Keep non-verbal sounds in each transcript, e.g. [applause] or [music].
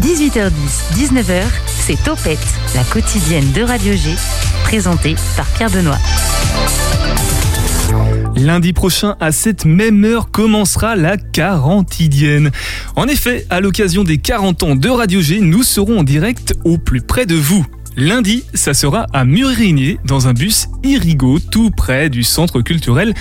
18h10, 19h, c'est Topette, la quotidienne de Radio G, présentée par Pierre Benoît. Lundi prochain, à cette même heure, commencera la quarantidienne. En effet, à l'occasion des 40 ans de Radio G, nous serons en direct au plus près de vous. Lundi, ça sera à Murigné, dans un bus Irigo, tout près du centre culturel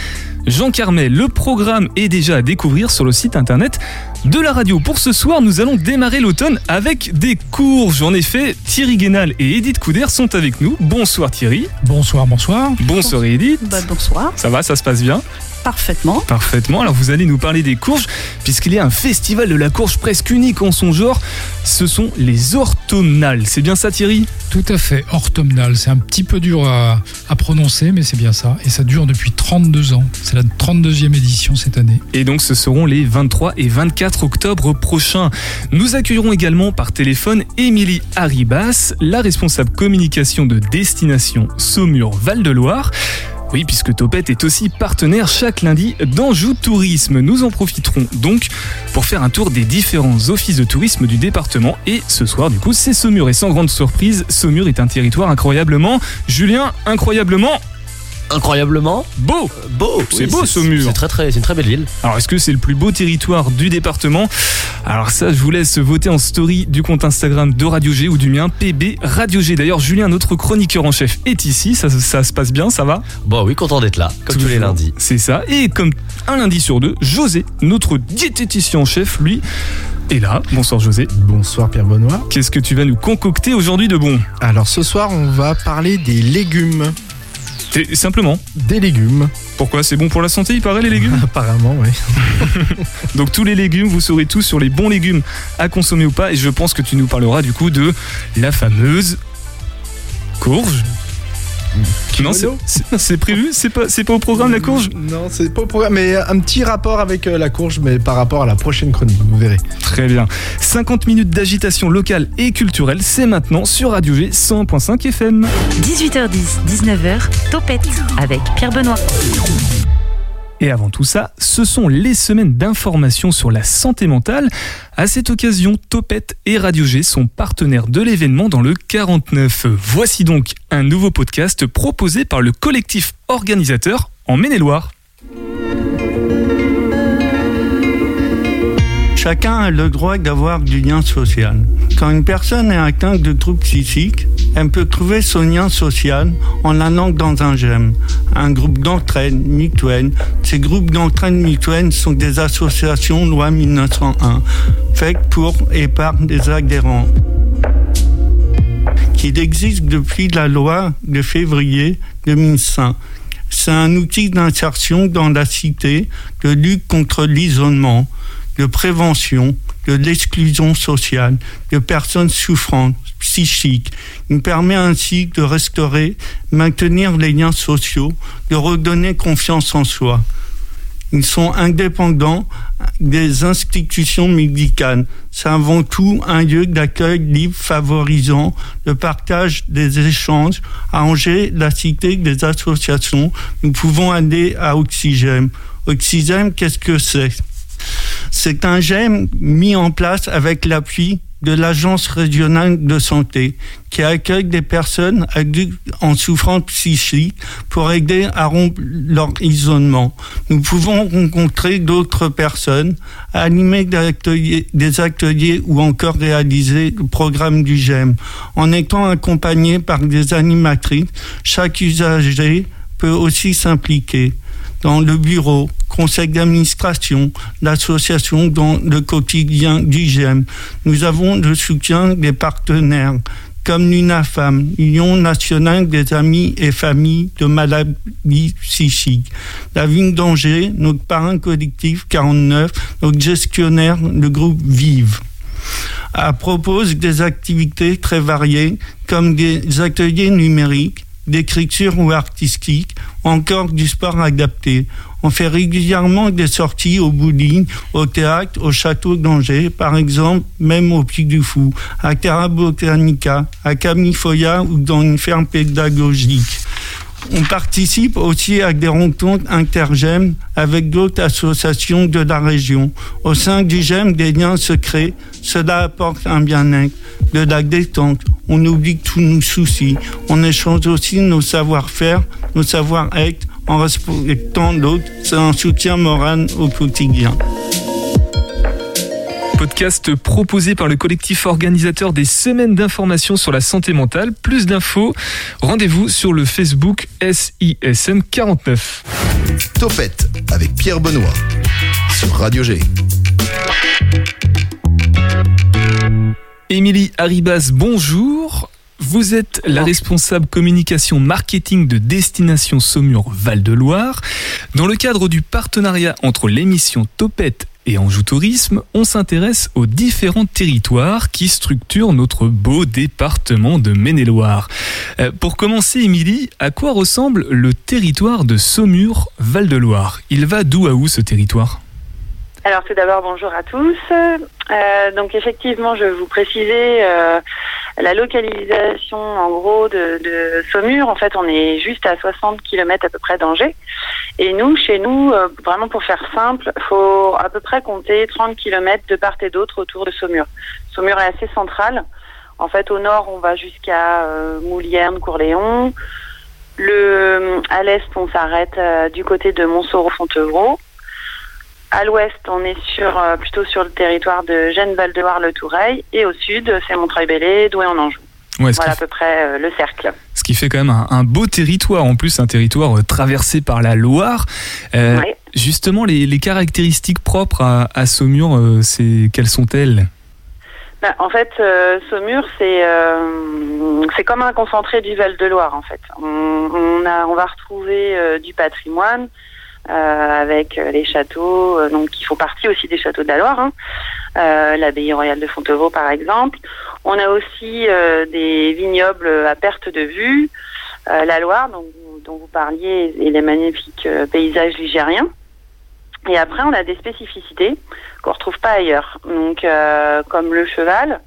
Jean Carmet. Le programme est déjà à découvrir sur le site internet de la radio. Pour ce soir, nous allons démarrer l'automne avec des courges. En effet, Thierry Guénal et Edith Couder sont avec nous. Bonsoir Thierry. Bonsoir, bonsoir. Bonsoir Edith. Bah, bonsoir. Ça va, ça se passe bien? Parfaitement. Parfaitement. Alors vous allez nous parler des courges, puisqu'il y a un festival de la courge presque unique en son genre. Ce sont les orthomnales. C'est bien ça Thierry? Tout à fait, orthomnales. C'est un petit peu dur à, à prononcer, mais c'est bien ça. Et ça dure depuis 32 ans. C'est la 32e édition cette année. Et donc ce seront les 23 et 24 octobre prochains. Nous accueillerons également par téléphone Émilie Haribas, la responsable communication de Destination Saumur Val-de-Loire. Oui, puisque Topette est aussi partenaire chaque lundi d'Anjou Tourisme. Nous en profiterons donc pour faire un tour des différents offices de tourisme du département. Et ce soir, du coup, c'est Saumur. Et sans grande surprise, Saumur est un territoire incroyablement, Julien, incroyablement incroyablement beau. beau. C'est oui, beau, Saumur. C'est très très, c'est une très belle ville. Alors, est-ce que c'est le plus beau territoire du département? Alors ça, je vous laisse voter en story du compte Instagram de Radio G ou du mien, PB Radio G. D'ailleurs, Julien, notre chroniqueur en chef, est ici. Ça, ça se passe bien, ça va? Bon, oui, content d'être là, comme tous les lundis. C'est ça. Et comme un lundi sur deux, José, notre diététicien en chef, lui, est là. Bonsoir José. Bonsoir Pierre Benoît. Qu'est-ce que tu vas nous concocter aujourd'hui de bon? Alors ce soir on va parler des légumes. Et Simplement. Des légumes. Pourquoi C'est bon pour la santé, il paraît, les légumes [laughs] Apparemment, oui. [laughs] Donc tous les légumes, vous saurez tous sur les bons légumes à consommer ou pas. Et je pense que tu nous parleras du coup de la fameuse courge. Non, c'est- prévu C'est pas, c'est pas au programme la courge? Non, c'est pas au programme, mais un petit rapport avec euh, la courge, mais par rapport à la prochaine chronique, vous verrez. Très bien. 50 minutes d'agitation locale et culturelle, c'est maintenant sur Radio G 100.5 FM. 18h10, 19h, Topette, avec Pierre Benoît. Et avant tout ça, ce sont les semaines d'information sur la santé mentale. À cette occasion, Topette et Radio G sont partenaires de l'événement dans le 49. Voici donc un nouveau podcast proposé par le collectif organisateur en Maine-et-Loire. Chacun a le droit d'avoir du lien social. Quand une personne est atteinte de troubles psychiques, elle peut trouver son lien social en allant dans un GEM, un groupe d'entraide mutuelle. Ces groupes d'entraide mutuelle sont des associations loi 1901, faites pour et par des adhérents qu'il existe depuis la loi de février 2005. C'est un outil d'insertion dans la cité, de lutte contre l'isolement, de prévention, de l'exclusion sociale, de personnes souffrantes, psychiques. Il permet ainsi de restaurer, maintenir les liens sociaux, de redonner confiance en soi. Ils sont indépendants des institutions médicales. C'est avant tout un lieu d'accueil libre favorisant le partage des échanges. À Angers, la cité des associations, nous pouvons aller à Oxygène. Oxygène, qu'est-ce que c'est? C'est un GEM mis en place avec l'appui de l'Agence régionale de santé qui accueille des personnes en souffrance psychique pour aider à rompre leur isolement. Nous pouvons rencontrer d'autres personnes, animer des ateliers, des ateliers ou encore réaliser le programme du GEM. En étant accompagné par des animatrices, chaque usager peut aussi s'impliquer dans le bureau, conseil d'administration, l'association dans le quotidien du GEM. Nous avons le soutien des partenaires comme l'UNAFAM, Union nationale des amis et familles de maladies psychiques. La ville d'Angers, notre parrain collectif 49, notre gestionnaire, le groupe Vive à propose des activités très variées comme des ateliers numériques, d'écriture ou artistique, encore du sport adapté. On fait régulièrement des sorties au bowling, au théâtre, au château d'Angers, par exemple, même au Puy du Fou, à Terra Botanica, à Camifoya ou dans une ferme pédagogique. On participe aussi à des rencontres intergèmes avec d'autres associations de la région. Au sein du GEM, des liens se créent. Cela apporte un bien-être, de la détente. On oublie tous nos soucis. On échange aussi nos savoir-faire, nos savoir-être en respectant l'autre. C'est un soutien moral au quotidien. Podcast proposé par le collectif organisateur des semaines d'information sur la santé mentale. Plus d'infos, rendez-vous sur le Facebook SISM 49. Topette avec Pierre Benoît sur Radio G. Émilie Arribas, bonjour. Vous êtes la responsable communication marketing de Destination Saumur Val-de-Loire. Dans le cadre du partenariat entre l'émission Topette et Anjou Tourisme, on s'intéresse aux différents territoires qui structurent notre beau département de Maine-et-Loire. Euh, pour commencer, Émilie, à quoi ressemble le territoire de Saumur Val-de-Loire? Il va d'où à où ce territoire? Alors tout d'abord, bonjour à tous. Euh, donc effectivement, je vous préciser euh, la localisation en gros de, Saumur. En fait, on est juste à 60 km à peu près d'Angers. Et nous, chez nous, euh, vraiment pour faire simple, faut à peu près compter 30 km de part et d'autre autour de Saumur. Saumur est assez central. En fait, au nord, on va jusqu'à euh, Moulierne, Courléon. À l'est, on s'arrête du côté de Montsoreau-Fontevraud. À l'ouest, on est sur, euh, plutôt sur le territoire de Gênes-Val-de-Loire-le-Toureil. Et au sud, c'est Montreuil-Bellay, Douai-en-Anjou. Ouais, Voilà à peu près euh, le cercle. ce qui fait quand même un, un beau territoire, en plus un territoire euh, traversé par la Loire. Euh, Ouais. Justement, les, les caractéristiques propres à, à Saumur, c'est quelles sont-elles? Bah, en fait, Saumur, c'est c'est comme un concentré du Val-de-Loire, en fait. On, on, a, on va retrouver du patrimoine avec euh, les châteaux, euh, donc qui font partie aussi des châteaux de la Loire. Hein. Euh, L'abbaye royale de Fontevraud, par exemple. On a aussi euh, des vignobles à perte de vue, euh, la Loire, dont, dont vous parliez, et les magnifiques euh, paysages ligériens. Et après, on a des spécificités qu'on retrouve pas ailleurs. Donc, euh, comme le cheval,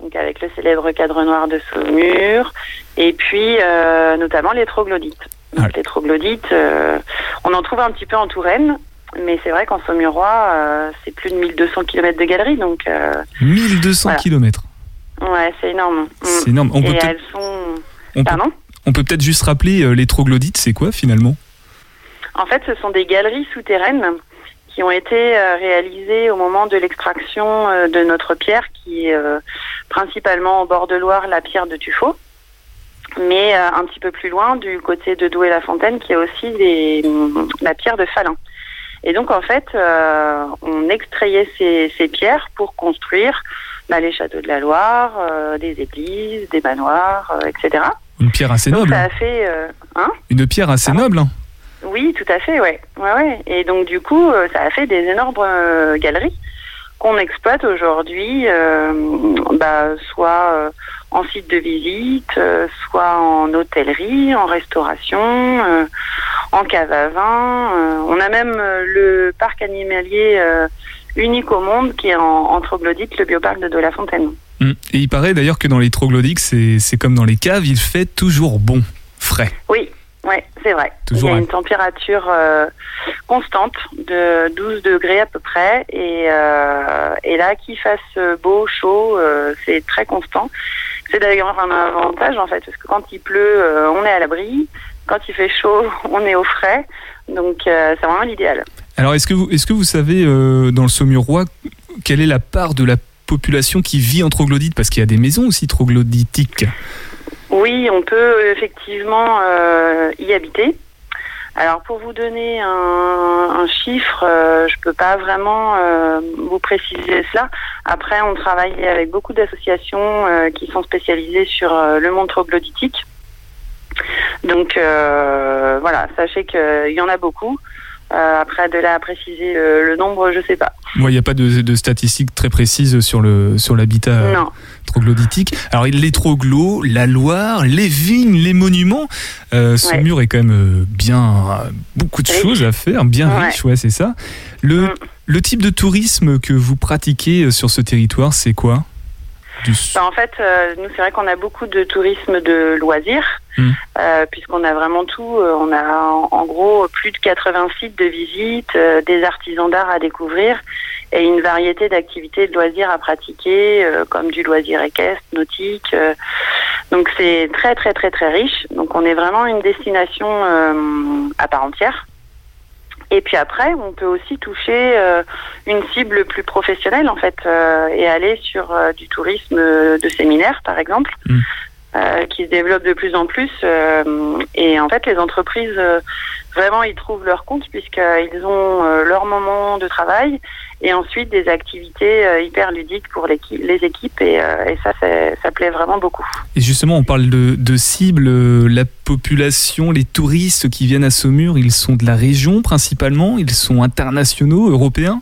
donc avec le célèbre cadre noir de Saumur, et puis euh, notamment les troglodytes. Donc, Ah. Les troglodytes, euh, on en trouve un petit peu en Touraine, mais c'est vrai qu'en Saumurois, euh, c'est plus de 1200 km de galeries, donc euh, 1200 Voilà. km. ouais, c'est énorme. C'est énorme. On peut Et peut-être elles sont... on peut- peut peut-être juste rappeler euh, les troglodytes, c'est quoi finalement? En fait, ce sont des galeries souterraines qui ont été euh, réalisées au moment de l'extraction euh, de notre pierre, qui est euh, principalement au bord de Loire, la pierre de Tuffeau, mais euh, un petit peu plus loin, du côté de Douai-la-Fontaine, qui est aussi des, la pierre de Falin. Et donc, en fait, euh, on extrayait ces, ces pierres pour construire bah, les châteaux de la Loire, euh, des églises, des manoirs, euh, etc. Une pierre assez Donc, noble. ça hein. a fait... euh, hein Une pierre assez Pardon noble. hein. oui, tout à fait, ouais. ouais, ouais. Et donc du coup, euh, ça a fait des énormes euh, galeries qu'on exploite aujourd'hui, euh, bah, soit euh, en site de visite, euh, soit en hôtellerie, en restauration, en cave à vin. on a même le parc animalier unique au monde qui est en, en troglodyte, le bioparc de Dolafontaine. Mm. Et il paraît d'ailleurs que dans les troglodytes, c'est comme dans les caves, il fait toujours bon, frais. Oui, ouais, c'est vrai. Toujours Il y a un- une température euh, constante de 12 degrés à peu près. Et, euh, et là, qu'il fasse beau, chaud, euh, c'est très constant. C'est d'ailleurs un avantage en fait, parce que quand il pleut, on est à l'abri. Quand il fait chaud, [laughs] on est au frais. Donc c'est vraiment l'idéal. Alors, est-ce que vous, est-ce que vous savez, dans le Saumurois, quelle est la part de la population qui vit en troglodyte Parce qu'il y a des maisons aussi troglodytiques. Oui, on peut effectivement euh, y habiter. Alors pour vous donner un, chiffre, euh, je peux pas vraiment euh, vous préciser cela. Après, on travaille avec beaucoup d'associations qui sont spécialisées sur le monde troglodytique. Donc voilà, sachez qu'il y en a beaucoup. Euh, après, de là à préciser euh, le nombre, je sais pas. Moi, il n'y a pas de, de statistiques très précises sur le sur l'habitat euh, troglodytique. Alors, les troglos, la Loire, les vignes, les monuments. Euh, Saumur est quand même bien beaucoup de Riche. choses à faire, bien Ouais. riche, ouais, c'est ça. Le Mm. le type de tourisme que vous pratiquez sur ce territoire, c'est quoi? Bah, en fait, euh, nous, c'est vrai qu'on a beaucoup de tourisme de loisirs, Mm. euh, puisqu'on a vraiment tout. Euh, On a en, en gros plus de 80 sites de visite, euh, des artisans d'art à découvrir et une variété d'activités de loisirs à pratiquer, euh, comme du loisir équestre, nautique. euh. donc c'est très très très très riche. Donc on est vraiment une destination euh, à part entière. Et puis après, on peut aussi toucher euh, une cible plus professionnelle en fait euh, et aller sur euh, du tourisme de séminaire par exemple, Mm. euh, qui se développe de plus en plus. euh, et en fait, les entreprises euh, vraiment ils trouvent leur compte puisqu'ils ont euh, leur moment de travail et ensuite des activités euh, hyper ludiques pour les équipes et, euh, ça, ça plaît vraiment beaucoup. Et justement, on parle de, de cible, la population, les touristes qui viennent à Saumur, ils sont de la région principalement, ils sont internationaux, européens?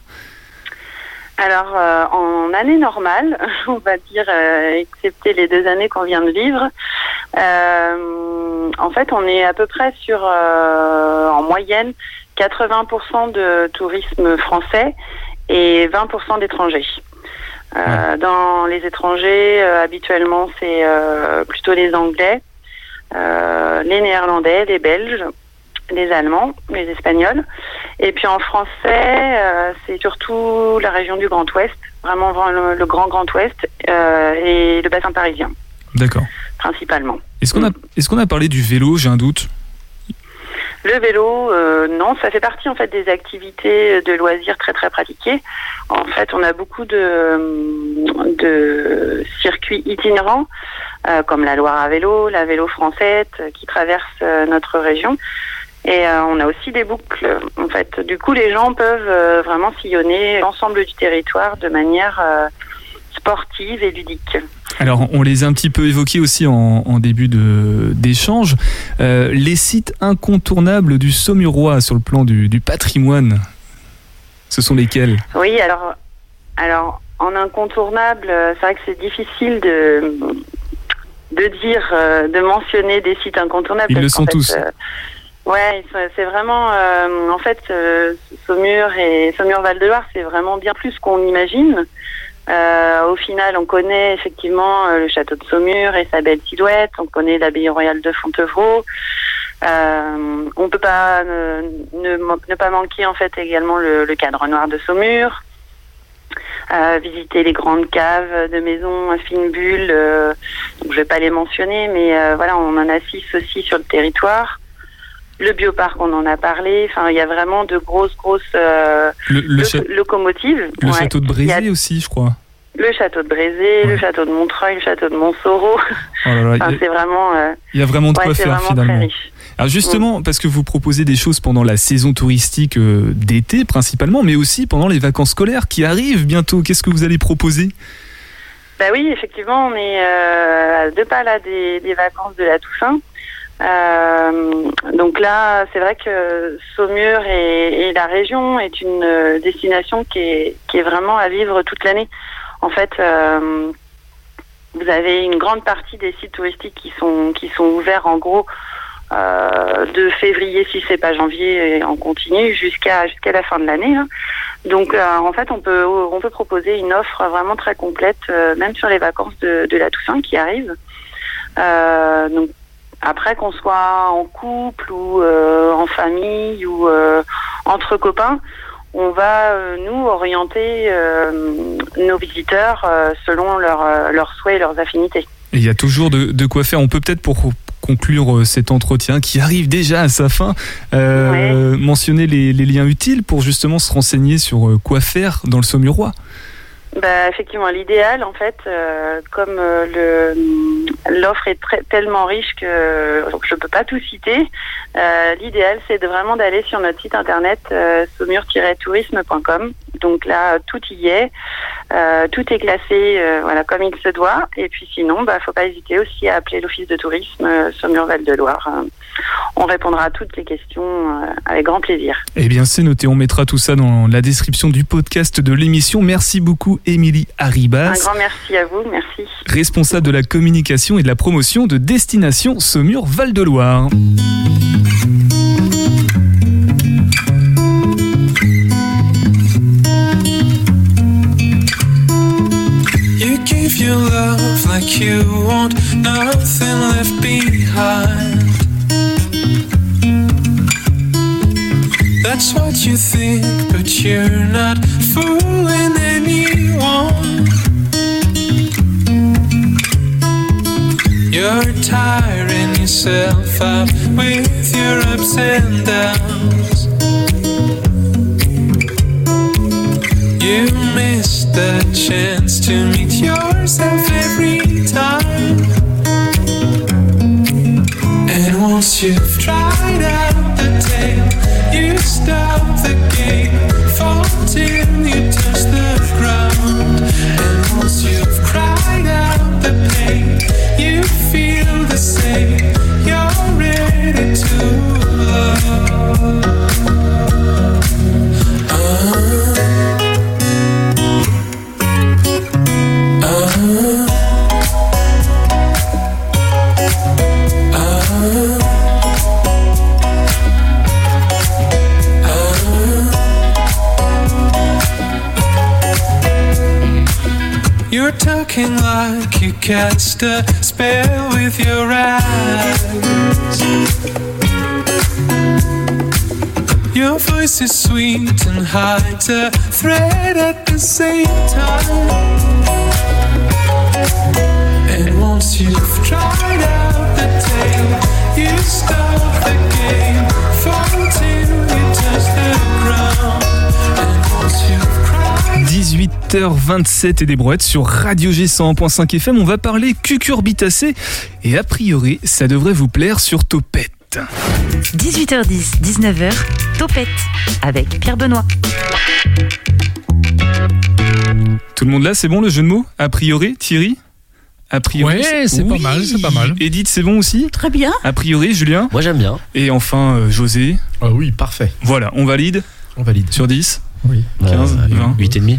Alors, euh, en année normale, [laughs] on va dire, euh, excepté les deux années qu'on vient de vivre, euh, en fait, on est à peu près sur, euh, en moyenne, 80% de tourisme français et 20% d'étrangers. Euh, Dans les étrangers, euh, habituellement, c'est euh, plutôt les Anglais, euh, les Néerlandais, les Belges, les Allemands, les Espagnols. Et puis en français, euh, c'est surtout la région du Grand Ouest, vraiment le, le Grand Grand Ouest euh, et le bassin parisien, D'accord. principalement. Est-ce qu'on a, est qu'on a parlé du vélo J'ai un doute? Le vélo, euh, non, ça fait partie en fait des activités de loisirs très très pratiquées. En fait, on a beaucoup de, de circuits itinérants, euh, comme la Loire à vélo, la vélo française, qui traverse euh, notre région. Et euh, on a aussi des boucles. En fait, du coup, les gens peuvent euh, vraiment sillonner l'ensemble du territoire de manière euh, sportive et ludique. Alors, on les a un petit peu évoqués aussi en, en début d'échange. Les sites incontournables du Saumurois sur le plan du, du patrimoine, ce sont lesquels? Oui, alors, alors en incontournable, c'est vrai que c'est difficile de de dire, de mentionner des sites incontournables. Ils le sont fait, tous. Euh, ouais, c'est vraiment, euh, en fait, euh, Saumur et Saumur Val de Loire, c'est vraiment bien plus qu'on imagine. Euh, au final, on connaît effectivement euh, le château de Saumur et sa belle silhouette. On connaît l'abbaye royale de Fontevraud. Euh, on peut pas ne, ne, ne pas manquer en fait également le, le cadre noir de Saumur. Euh, visiter les grandes caves de maisons à fines bulles. euh, donc je vais pas les mentionner, mais euh, voilà, on en a six aussi sur le territoire. Le bioparc, on en a parlé. Enfin, il y a vraiment de grosses, grosses euh, Le, le lo- cha- locomotives. le Ouais. château de a Brézé aussi, je crois. le château de Brézé, Ouais. le château de Montreuil, le château de Montsoreau. Oh [laughs] Enfin, il y a- c'est vraiment, euh, il y a vraiment de quoi faire finalement. Alors justement, parce que vous proposez des choses pendant la saison touristique euh, d'été principalement, mais aussi pendant les vacances scolaires qui arrivent bientôt. Qu'est-ce que vous allez proposer? Bah oui, effectivement, on est euh, à deux pas là des, des vacances de la Toussaint. Euh, donc là, c'est vrai que Saumur et, la région est une euh, destination qui est, vraiment à vivre toute l'année. En fait, euh, vous avez une grande partie des sites touristiques qui sont qui sont ouverts en gros de février si c'est pas janvier en continu jusqu'à jusqu'à la fin de l'année. hein. Donc en fait on peut on peut proposer une offre vraiment très complète même sur les vacances de, de la Toussaint qui arrivent. Donc après qu'on soit en couple ou euh, en famille ou euh, entre copains, on va euh, nous orienter nos visiteurs selon leurs leurs souhaits et leurs affinités. Et il y a toujours de, de quoi faire. On peut peut-être pour conclure cet entretien qui arrive déjà à sa fin, mentionner les, les liens utiles pour justement se renseigner sur quoi faire dans le Saumurois. Bah, effectivement, l'idéal, en fait, euh, comme euh, le l'offre est très, tellement riche que je peux pas tout citer, euh, l'idéal, c'est de vraiment d'aller sur notre site internet euh, saumur-tourisme.com. Donc là, tout y est, euh, tout est classé, euh, voilà, comme il se doit. Et puis sinon, bah, faut pas hésiter aussi à appeler l'office de tourisme euh, Saumur-Val-de-Loire. Euh, on répondra à toutes les questions euh, avec grand plaisir. Eh bien, c'est noté. On mettra tout ça dans la description du podcast de l'émission. Merci beaucoup, Émilie Un Arribas, grand merci à vous, merci. responsable de la communication et de la promotion de Destination Saumur Val-de-Loire. You gave you love like you want nothing left behind. That's what you think, but you're not fooling anyone. You're tiring yourself out with your ups and downs. You miss the chance to meet yourself every time. And once you've tried out the you stop a spell with your eyes. Your voice is sweet and hides a thread 18h27 et des brouettes sur Radio G 100.5 FM. On va parler cucurbitacées et a priori, ça devrait vous plaire sur Topette. 18h10, 19h, Topette avec Pierre Benoît. Tout le monde là, c'est bon le jeu de mots? A priori, Thierry? A priori. Ouais, c'est pas mal, c'est pas mal. Edith, c'est bon aussi? Très bien. A priori, Julien? Moi j'aime bien. Et enfin, euh, José? Ah oui, parfait. Voilà, on valide? On valide. sur 10 Oui. 15, 20. 8 et demi.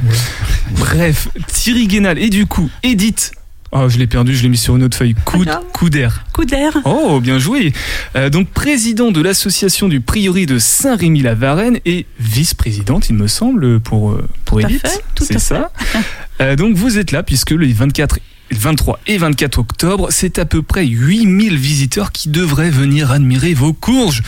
Bref, Thierry Guénal. Et du coup, Edith. Oh, je l'ai perdu, je l'ai mis sur une autre feuille. Coup, grave. coup d'air. Coup d'air. Oh, bien joué. Euh, donc, président de l'association du prieuré de Saint-Rémy-la-Varenne et vice-présidente, il me semble, pour, euh, pour Tout à Edith. fait, tout C'est à ça. [laughs] Euh, donc, vous êtes là puisque les 24 le 23 et 24 octobre, c'est à peu près 8000 visiteurs qui devraient venir admirer vos courges.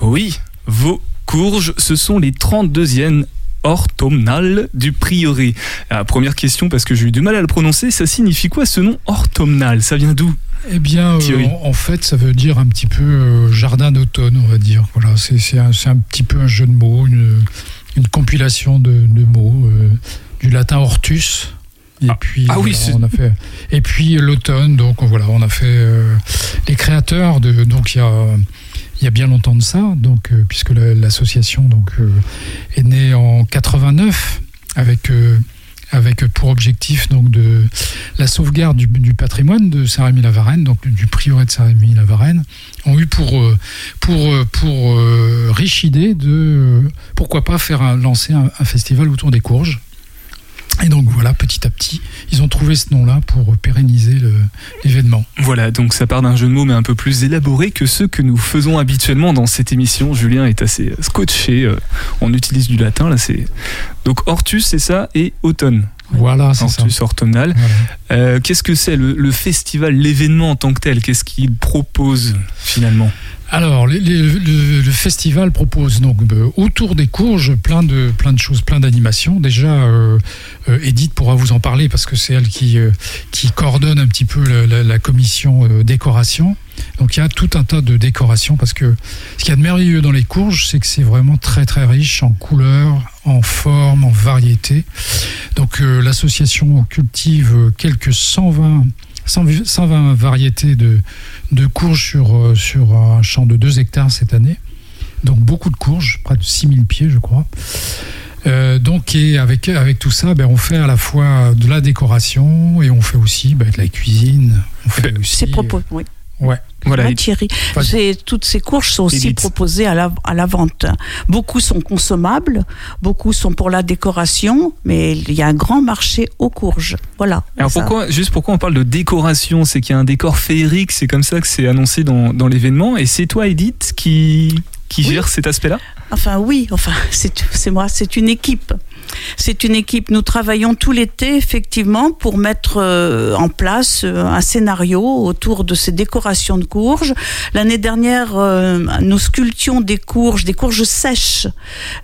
Oui, vos courges, ce sont les 32e orthomnales du prieuré. Ah, première question, parce que j'ai eu du mal à le prononcer, ça signifie quoi ce nom orthomnal? Ça vient d'où? Eh bien, euh, en, en fait, ça veut dire un petit peu euh, jardin d'automne, on va dire. Voilà, c'est un, petit peu un jeu de mots, une, une compilation de, de mots euh, du latin hortus. Et Ah. puis, Ah oui, voilà, on a fait. Et puis l'automne, donc voilà, on a fait euh, les créateurs de. Donc il y a. Il y a bien longtemps de ça, donc euh, puisque la- l'association euh, est née en 89 avec euh, avec pour objectif donc de la sauvegarde du, patrimoine de Saint-Rémy-la-Varenne, donc du prieuré de Saint-Rémy-la-Varenne, ont eu pour, pour, pour riche idée de pourquoi pas faire un- lancer un, un festival autour des courges. Et donc voilà, petit à petit, ils ont trouvé ce nom-là pour pérenniser l'événement. Voilà, donc ça part d'un jeu de mots mais un peu plus élaboré que ceux que nous faisons habituellement dans cette émission. Julien est assez scotché, euh, on utilise du latin là, c'est donc Hortus c'est ça et automne. Voilà, c'est ça. Hortus automnal. Voilà. Euh, Qu'est-ce que c'est le, le festival, l'événement en tant que tel? Qu'est-ce qu'il propose finalement? Alors, les- les- le, le festival propose donc euh, autour des courges plein de, plein de choses, plein d'animations. Déjà, euh, euh, Edith pourra vous en parler parce que c'est elle qui, qui coordonne un petit peu la, la- la commission décoration. Donc il y a tout un tas de décorations parce que ce qu'il y a de merveilleux dans les courges, c'est que c'est vraiment très très riche en couleurs, en formes, en variétés. Donc euh, l'association cultive euh, quelques 120, 120 120 variétés de, de courges sur, euh, sur un champ de 2 hectares cette année. Donc beaucoup de courges, près de 6000 pieds je crois. Euh, donc et avec, avec tout ça, ben, on fait à la fois de la décoration et on fait aussi ben, de la cuisine. On fait aussi, C'est propos. Oui. Ouais. Voilà, Ouais, et- Thierry. Toutes ces courges sont aussi Edith. proposées à la, à la vente. Beaucoup sont consommables, beaucoup sont pour la décoration, mais il y a un grand marché aux courges. Voilà. Alors Ça. pourquoi, juste pourquoi on parle de décoration? C'est qu'il y a un décor féerique, c'est comme ça que c'est annoncé dans, dans l'événement. Et c'est toi, Edith, qui, qui Oui. gère cet aspect-là? Enfin oui, enfin [laughs] c'est moi, c'est une équipe. C'est une équipe, nous travaillons tout l'été effectivement pour mettre euh, en place euh, un scénario autour de ces décorations de courges. L'année dernière, euh, nous sculptions des courges, des courges sèches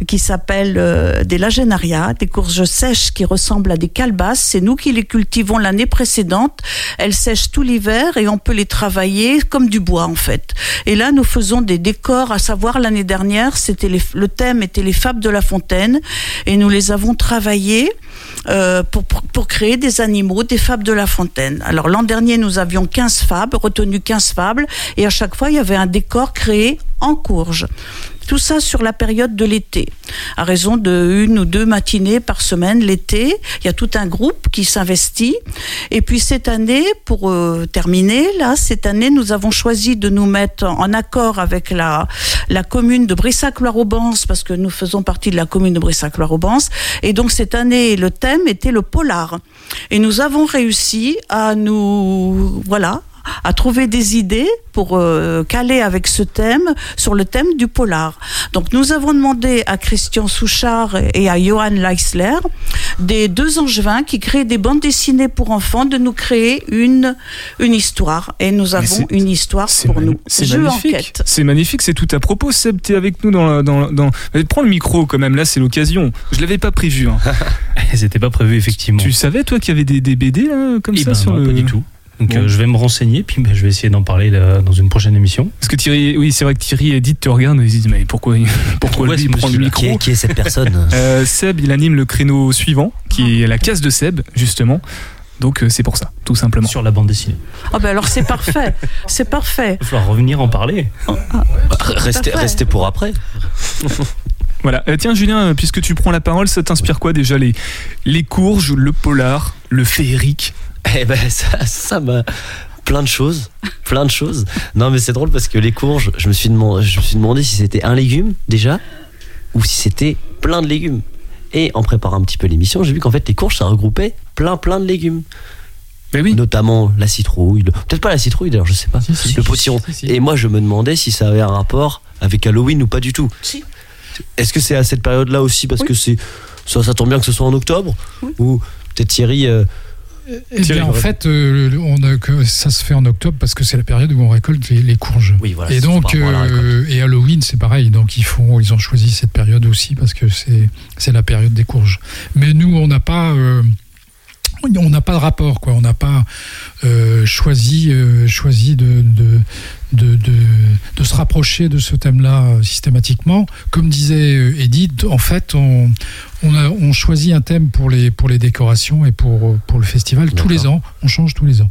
qui s'appellent des lagenaria, des courges sèches qui ressemblent à des calebasses. C'est nous qui les cultivons l'année précédente. Elles sèchent tout l'hiver et on peut les travailler comme du bois en fait. Et là, nous faisons des décors, à savoir l'année dernière, c'était le thème était les fables de la fontaine et nous les avons travaillés euh, pour, pour, pour créer des animaux, des fables de la fontaine. Alors l'an dernier, nous avions 15 fables, retenu 15 fables, et à chaque fois, il y avait un décor créé en courge. Tout ça sur la période de l'été, à raison de une ou deux matinées par semaine l'été. Il y a tout un groupe qui s'investit. Et puis cette année, pour euh, terminer, là, cette année, nous avons choisi de nous mettre en accord avec la, la commune de Brissac-Loire-Aubance, parce que nous faisons partie de la commune de Brissac-Loire-Aubance. Et donc cette année, le thème était le polar. Et nous avons réussi à nous, voilà, à trouver des idées pour euh, caler avec ce thème sur le thème du polar. Donc nous avons demandé à Christian Souchard et à Johan Leisler, des deux angevins qui créent des bandes dessinées pour enfants, de nous créer une, une histoire. Et nous avons c'est- une histoire C'est pour nous. c'est Jeu magnifique. enquête. C'est magnifique, c'est tout à propos. Seb, t'es avec nous dans, la- dans, dans... Prends le micro quand même, là c'est l'occasion. Je l'avais pas prévu. hein. [laughs] C'était pas prévu, effectivement. tu savais toi qu'il y avait des, des BD là, comme Eh ça ben sur non, le... pas du tout. Donc Bon. euh, je vais me renseigner, puis ben, je vais essayer d'en parler là, dans une prochaine émission. Parce que Thierry, oui c'est vrai que Thierry et Edith te regardent et ils se disent mais pourquoi, [laughs] pourquoi Pourquoi lui il prend le micro Qui est, qui est cette personne [laughs] Euh, Seb, il anime le créneau suivant, qui est la case de Seb, justement. Donc euh, c'est pour ça, tout simplement. Sur la bande dessinée. Ah ben alors c'est parfait, c'est parfait. Il va falloir revenir en parler. Restez, fait. restez pour après. [laughs] Voilà. Euh, tiens, Julien, puisque tu prends la parole, ça t'inspire quoi déjà les, les courges, le polar, le féerique Eh ben, ça, ça m'a. Plein de choses. Plein de choses. Non, mais c'est drôle parce que les courges, je me suis demandé, je me suis demandé si c'était un légume déjà ou si c'était plein de légumes. Et en préparant un petit peu l'émission, j'ai vu qu'en fait, les courges, ça regroupait plein, plein de légumes. Ben oui. Notamment la citrouille. le- Peut-être pas la citrouille d'ailleurs, je sais pas. Si, si. le potiron. Si, si. Et moi, je me demandais si ça avait un rapport avec Halloween ou pas du tout. Si. Est-ce que c'est à cette période-là aussi Parce que c'est. Ça, ça tombe bien que ce soit en octobre Ou peut-être Thierry. euh, Eh bien, en fait, euh, on a que ça se fait en octobre parce que c'est la période où on récolte les, les courges. Oui, voilà. et donc, euh, et Halloween, c'est pareil. Donc, ils font, ils ont choisi cette période aussi parce que c'est, c'est la période des courges. Mais nous, on n'a pas, euh, on n'a pas de rapport, quoi. On n'a pas choisi, choisi de, de, de, de, de se rapprocher de ce thème-là euh, systématiquement. Comme disait euh, Edith, en fait, on, on, a, on choisit un thème pour les, pour les décorations et pour, pour le festival tous les ans. On change tous les ans.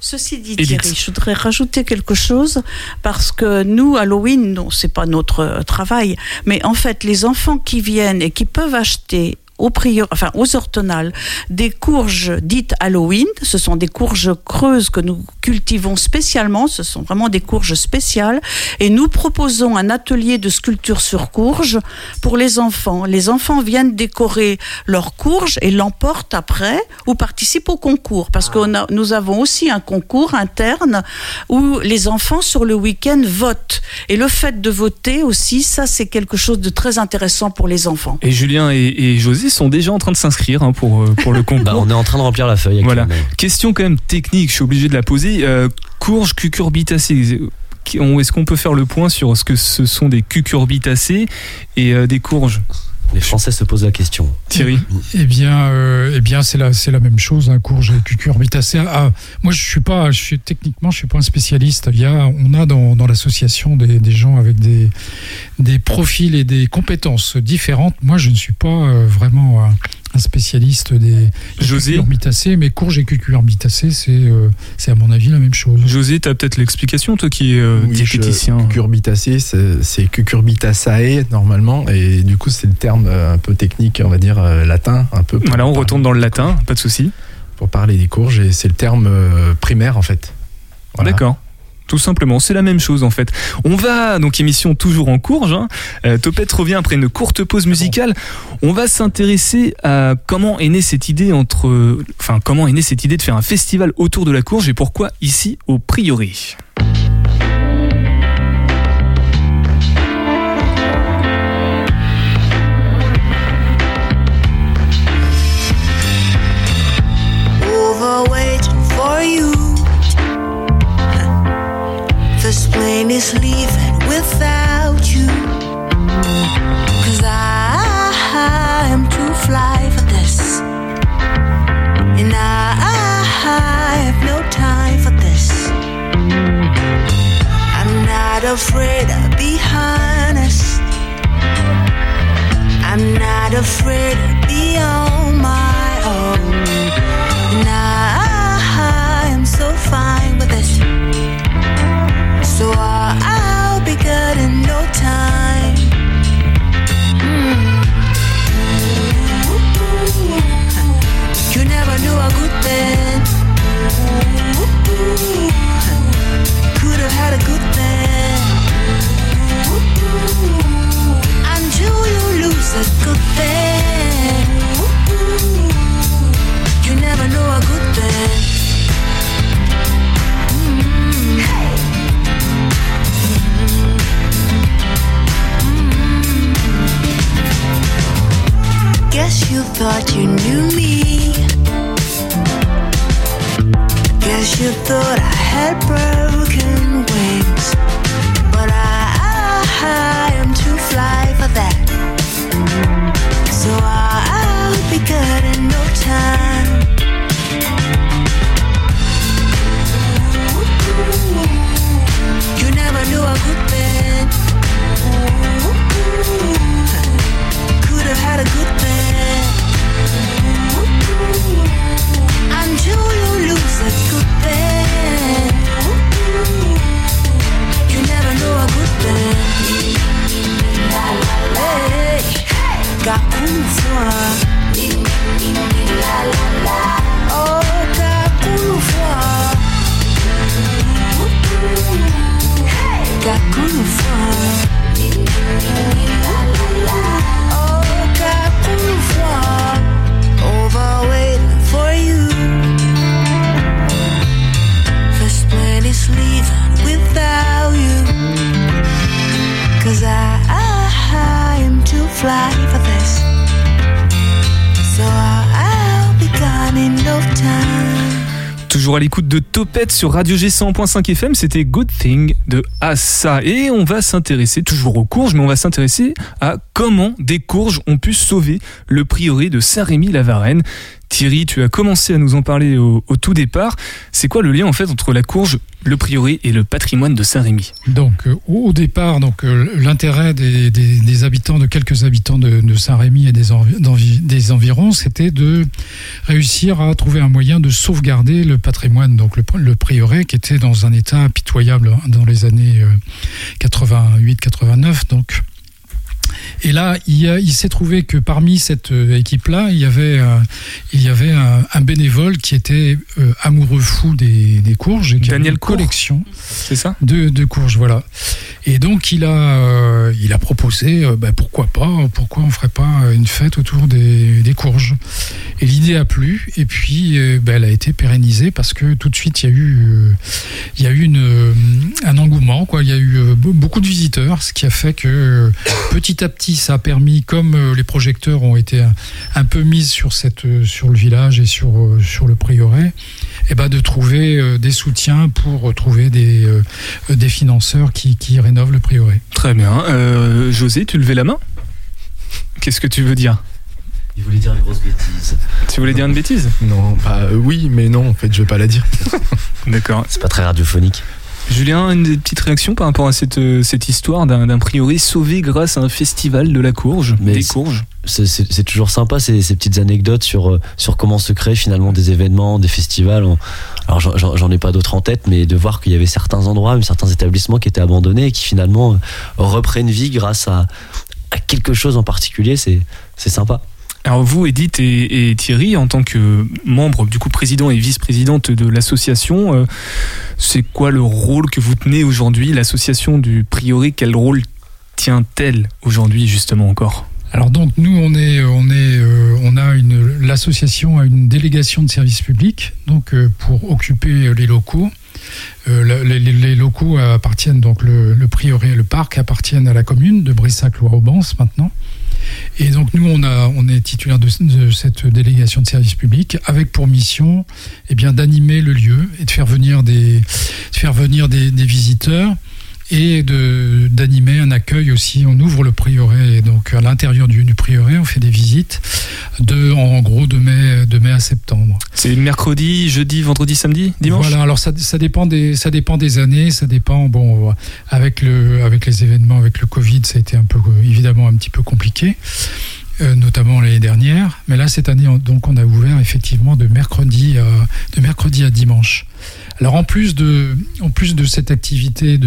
Ceci dit, Edith. Thierry, je voudrais rajouter quelque chose parce que nous, Halloween, non, c'est pas notre euh, travail, mais en fait, les enfants qui viennent et qui peuvent acheter aux prior, enfin aux ortonales, des courges dites Halloween. Ce sont des courges creuses que nous cultivons spécialement. Ce sont vraiment des courges spéciales. Et nous proposons un atelier de sculpture sur courge pour les enfants. Les enfants viennent décorer leurs courges et l'emportent après ou participent au concours. Parce que nous avons aussi un concours interne où les enfants sur le week-end votent. Et le fait de voter aussi, ça c'est quelque chose de très intéressant pour les enfants. Et Julien et, et José sont déjà en train de s'inscrire hein, pour, euh, pour le [laughs] concours. Bah, on est en train de remplir la feuille. Voilà. Question quand même technique, je suis obligé de la poser. Euh, courge cucurbitacée. Est-ce qu'on peut faire le point sur ce que ce sont des cucurbitacées et euh, des courges? Les Français se posent la question. Thierry Eh bien, euh, eh bien, c'est la, c'est la même chose, hein, courge et cucurbitacée. Ah, moi, je suis pas, je suis techniquement, je suis pas un spécialiste. Il y a, on a dans, dans l'association des, des gens avec des, des profils et des compétences différentes. Moi, je ne suis pas euh, vraiment un, spécialiste des, cucurbitacées, mais courge et cucurbitacée, c'est, euh, c'est à mon avis la même chose. José, tu as peut-être l'explication, toi qui es euh, Oui, je- diététicien. Cucurbitacée, c'est cucurbitaceae normalement, et du coup c'est le terme euh, un peu technique, on va dire euh, latin, un peu. Voilà, on retourne dans le latin, pas de souci. Pour parler des courges, et c'est le terme euh, primaire en fait. Voilà. D'accord. Tout simplement, c'est la même chose en fait. On va, donc émission toujours en courge, hein. Euh, Topette revient après une courte pause musicale. On va s'intéresser à comment est née cette idée entre, enfin comment est née cette idée de faire un festival autour de la courge et pourquoi ici au Priori. De Topette sur Radio G 100.5 FM, c'était Good Thing de Assa. Et on va s'intéresser, toujours aux courges, mais on va s'intéresser à comment des courges ont pu sauver le prieuré de Saint-Rémy-la-Varenne. Thierry, tu as commencé à nous en parler au, tout départ. C'est quoi le lien en fait entre la courge, le prieuré et le patrimoine de Saint-Rémy? Donc euh, au départ, donc euh, l'intérêt des, habitants, de quelques habitants de, Saint-Rémy et des, environs, c'était de réussir à trouver un moyen de sauvegarder le patrimoine, donc le, le prieuré qui était dans un état pitoyable dans les années 88-89, donc. Et là, il, s'est trouvé que parmi cette euh, équipe-là, il y avait, euh, il y avait un, un bénévole qui était euh, amoureux fou des, des courges et qui avait Daniel une Cour. collection C'est ça? de, de courges, voilà. Et donc il a, euh, il a proposé, bah, pourquoi pas, pourquoi on ferait pas une fête autour des, des courges. Et l'idée a plu, et puis bah, elle a été pérennisée parce que tout de suite il y a eu, il y a eu une, un engouement, quoi. Il y a eu be- beaucoup de visiteurs, ce qui a fait que petit à petit ça a permis, comme euh, les projecteurs ont été un, un peu mis sur cette, euh, sur le village et sur euh, sur le prieuré, et ben de trouver des soutiens pour trouver des, des financeurs qui, qui rénovent le prieuré. Très bien. Euh, José, tu levais la main? Qu'est-ce que tu veux dire? Il voulait dire une grosse bêtise. Tu voulais dire une bêtise? Non, bah euh, oui, mais non, en fait, je vais pas la dire. [laughs] D'accord. C'est pas très radiophonique. Julien, une petite réaction par rapport à cette, euh, cette histoire d'un d'un prieuré sauvé grâce à un festival de la courge, Mais des c'est- courges C'est- toujours sympa ces, ces petites anecdotes sur, euh, sur comment se créent finalement des événements, des festivals. Alors j'en- ai pas d'autres en tête, mais de voir qu'il y avait certains endroits, certains établissements qui étaient abandonnés et qui finalement euh, reprennent vie grâce à, à quelque chose en particulier, c'est c'est sympa. Alors vous, Edith et, Thierry, en tant que membre, du coup président et vice-présidente de l'association, euh, c'est quoi le rôle que vous tenez aujourd'hui? L'association du prieuré, quel rôle tient-elle aujourd'hui justement encore? Alors donc nous on est on est euh, on a une l'association a une délégation de service public donc euh, pour occuper les locaux. Euh, le- les, locaux appartiennent donc le, le prieuré et le parc appartiennent à la commune de Brissac-Loire-Aubance maintenant. Et donc nous on a on est titulaire de, cette délégation de service public avec pour mission eh bien d'animer le lieu et de faire venir des de faire venir des visiteurs et de d'animer un accueil aussi. On ouvre le prieuré et donc à l'intérieur du, du prieuré, on fait des visites de en gros de mai de mai à septembre. C'est mercredi, jeudi, vendredi, samedi, dimanche? Voilà, alors ça, ça dépend des ça dépend des années, ça dépend bon avec le avec les événements avec le Covid, ça a été un peu évidemment un petit peu compliqué. Euh, notamment l'année dernière, mais là cette année on- donc on a ouvert effectivement de mercredi à, de mercredi à dimanche. Alors en plus de en plus de cette activité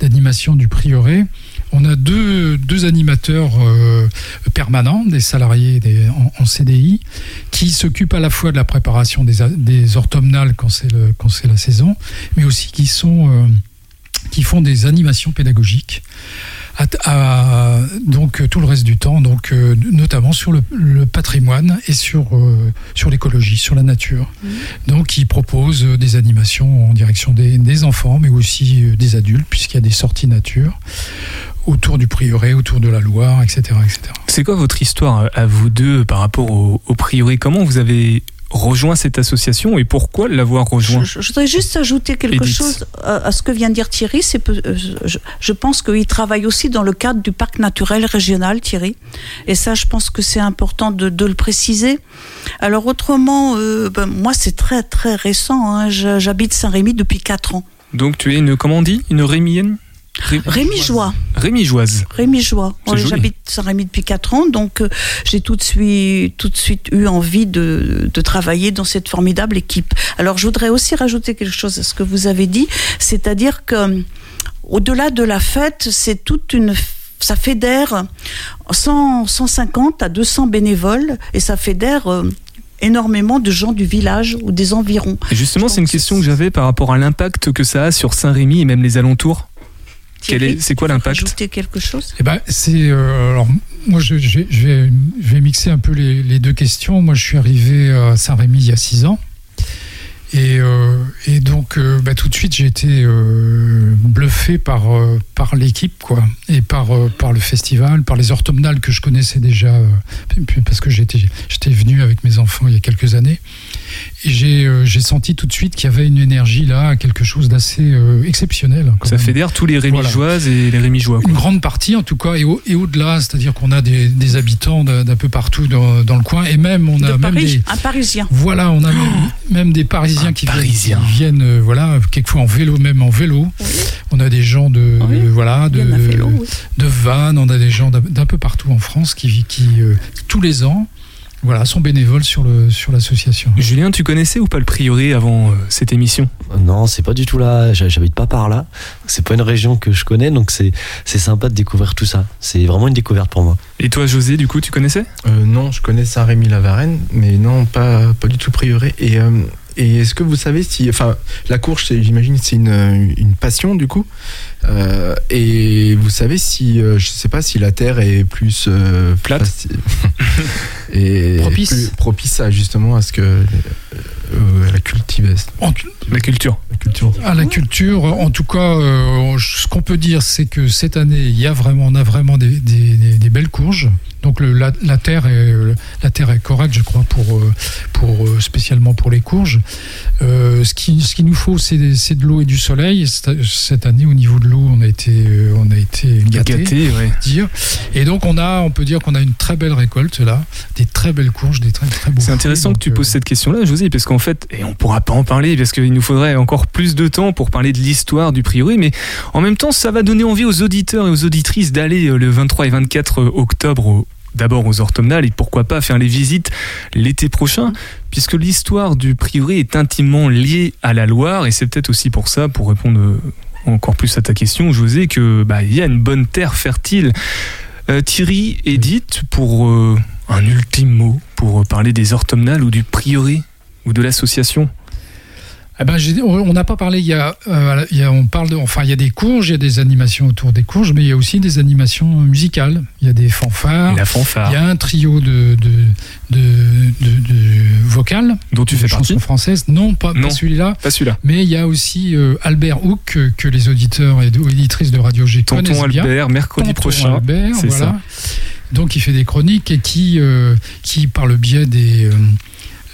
d'animation du prieuré, on a deux, deux animateurs euh, permanents, des salariés des- en, CDI, qui s'occupent à la fois de la préparation des, des orthomnales quand c'est le- quand c'est la saison, mais aussi qui sont euh, qui font des animations pédagogiques. À, à- donc euh, tout le reste du temps, donc euh, notamment sur le, le patrimoine et sur euh, sur l'écologie, sur la nature. Donc ils proposent euh, des animations en direction des, des enfants, mais aussi des adultes, puisqu'il y a des sorties nature autour du prieuré, autour de la Loire, etc., etc. C'est quoi votre histoire à vous deux par rapport au, au prieuré? Comment vous avez rejoint cette association et pourquoi l'avoir rejoint Je, je voudrais juste ajouter quelque Edith. chose à, à ce que vient de dire Thierry. C'est euh, je, je pense qu'il travaille aussi dans le cadre du parc naturel régional, Thierry. Et ça, je pense que c'est important de, de le préciser. Alors autrement, euh, ben, moi, c'est très très récent. hein. J'habite Saint-Rémy depuis 4 ans. Donc tu es une, comment on dit? Une rémienne? Ré- Rémigeois. Rémigeoise. Rémigeois. C'est Ouais, joli. J'habite Saint-Rémy depuis 4 ans, donc euh, j'ai tout de suite, tout de suite eu envie de, de travailler dans cette formidable équipe. Alors je voudrais aussi rajouter quelque chose à ce que vous avez dit, c'est-à-dire que euh, au-delà de la fête, c'est toute une ça fédère 100, 150 à 200 bénévoles et ça fédère euh, énormément de gens du village ou des environs. Et justement, c'est une question que j'avais par rapport à l'impact que ça a sur Saint-Rémy et même les alentours. Thierry, C'est quoi l'impact quelque chose? Eh ben, c'est euh, alors moi je, je vais- je vais, je vais mixer un peu les, les deux questions. Moi, je suis arrivé à Saint-Rémy il y a six ans. Et, euh, et donc, euh, bah, tout de suite, j'ai été euh, bluffé par, euh, par l'équipe, quoi, et par, euh, par le festival, par les orthomnales que je connaissais déjà, euh, parce que j'étais j'étais venu avec mes enfants il y a quelques années. Et j'ai euh, j'ai senti tout de suite qu'il y avait une énergie là, quelque chose d'assez euh, exceptionnel. quand Ça même. fédère tous les Rémigeoises et les Rémigeois. quoi. Une grande partie, en tout cas, et, au- et au-delà, c'est-à-dire qu'on a des, des habitants d'un peu partout dans, dans le coin, et même on a De même Paris, des, un Parisien. voilà, on a même, même des Parisiens qui viennent, qui viennent, euh, voilà, quelquefois en vélo, même en vélo. On a des gens de, euh, voilà, de, vélo, oui. de Vannes, on a des gens d'un d'un peu partout en France qui, qui euh, tous les ans, voilà, sont bénévoles sur le sur l'association. Julien, tu connaissais ou pas le prieuré avant euh, cette émission? Non, c'est pas du tout là. J'ha- J'habite pas par là. C'est pas une région que je connais, donc c'est c'est sympa de découvrir tout ça. C'est vraiment une découverte pour moi. Et toi, José, du coup, tu connaissais? Euh, non, je connais Saint-Rémy-la-Varenne, mais non, pas, pas du tout Prieuré. Et, euh, et est-ce que vous savez si. Enfin, la course, c'est- j'imagine, c'est une, une passion, du coup. Euh, et vous savez si. euh, je sais pas si la terre est plus. euh, Plate faci- [laughs] et Propice. plus propice à, justement à ce que. euh, à la cultiver. La culture. La culture. À la culture, en tout cas, euh, ce qu'on peut dire, c'est que cette année, il y a vraiment, on a vraiment des, des- des- des belles courges. Donc le- la, la terre est la terre est correcte, je crois, pour euh, pour euh, spécialement pour les courges. Euh, ce qui ce qu'il nous faut, c'est de l'eau et du soleil. Cette année, au niveau de l'eau, on a été euh, on a été gâté. Gâté, ouais. Dire. Et donc on a, on peut dire qu'on a une très belle récolte là, des très belles courges, des très très beaux. C'est intéressant fruits, que tu euh, poses cette question-là, José, parce qu'en fait, et on pourra pas en parler, parce qu'il nous faudrait encore plus de temps pour parler de l'histoire du prieuré, mais en même temps, ça va donner envie aux auditeurs et aux auditrices d'aller euh, le 23 et 24 octobre au- D'abord aux orthomnales et pourquoi pas faire les visites l'été prochain, puisque l'histoire du prieuré est intimement liée à la Loire et c'est peut-être aussi pour ça, pour répondre euh, encore plus à ta question, José, que bah, il y a une bonne terre fertile. Euh, Thierry, Edith, pour euh, un ultime mot, pour parler des orthomnales ou du prieuré ou de l'association? Eh ben, on n'a pas parlé. Il y a, euh, il y a- on parle de, enfin, il y a des courges, il y a des animations autour des courges, mais il y a aussi des animations musicales. Il y a des fanfares. La fanfare. Il y a un trio de de de, de, de vocales. Dont tu fais partie françaises. Non, pas, pas celui-là. Pas celui-là. Mais il y a aussi euh, Albert Hook que, que les auditeurs et auditrices de Radio G Tonton connaissent bien. Albert, mercredi Tonton prochain. Albert, voilà. ça. Donc il fait des chroniques et qui, euh, qui par le biais des...